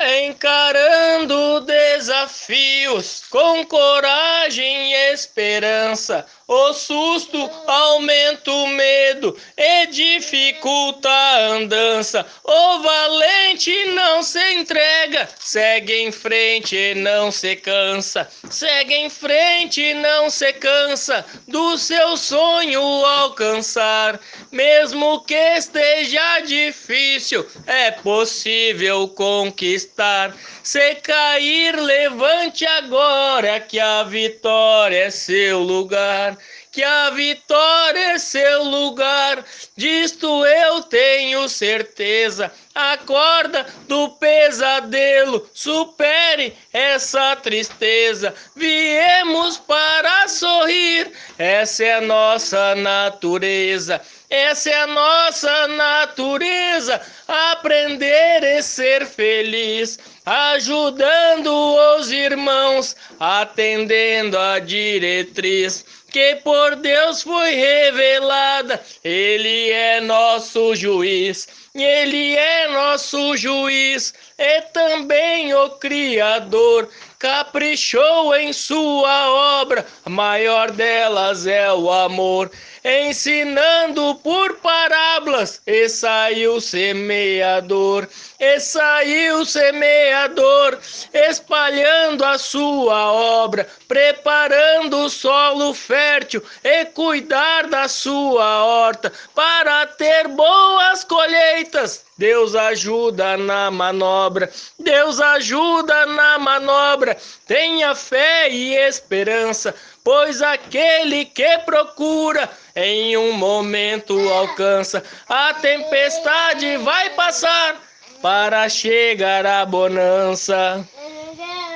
Encarando desafios com coragem e esperança, o susto aumenta o medo e dificulta a andança. O valente entrega, segue em frente e não se cansa. Segue em frente e não se cansa do seu sonho alcançar. Mesmo que esteja difícil, é possível conquistar. Se cair, levante agora que a vitória é seu lugar que a vitória é seu lugar. Disto eu tenho certeza. Acorda do pesadelo, supere essa tristeza. Viemos para sorrir, essa é a nossa natureza. Essa é a nossa natureza, aprender e ser feliz, ajudando os irmãos, atendendo a diretriz que por Deus foi revelada. Ele é nosso juiz, ele é nosso juiz, e também o Criador. Caprichou em sua obra, maior delas é o amor, ensinando por parábolas, e saiu semeador, e saiu semeador, espalhando a sua obra, preparando o solo fértil e cuidar da sua horta para ter boas colheitas. Deus ajuda na manobra, Deus ajuda na manobra. Tenha fé e esperança, pois aquele que procura em um momento alcança. A tempestade vai passar para chegar a bonança.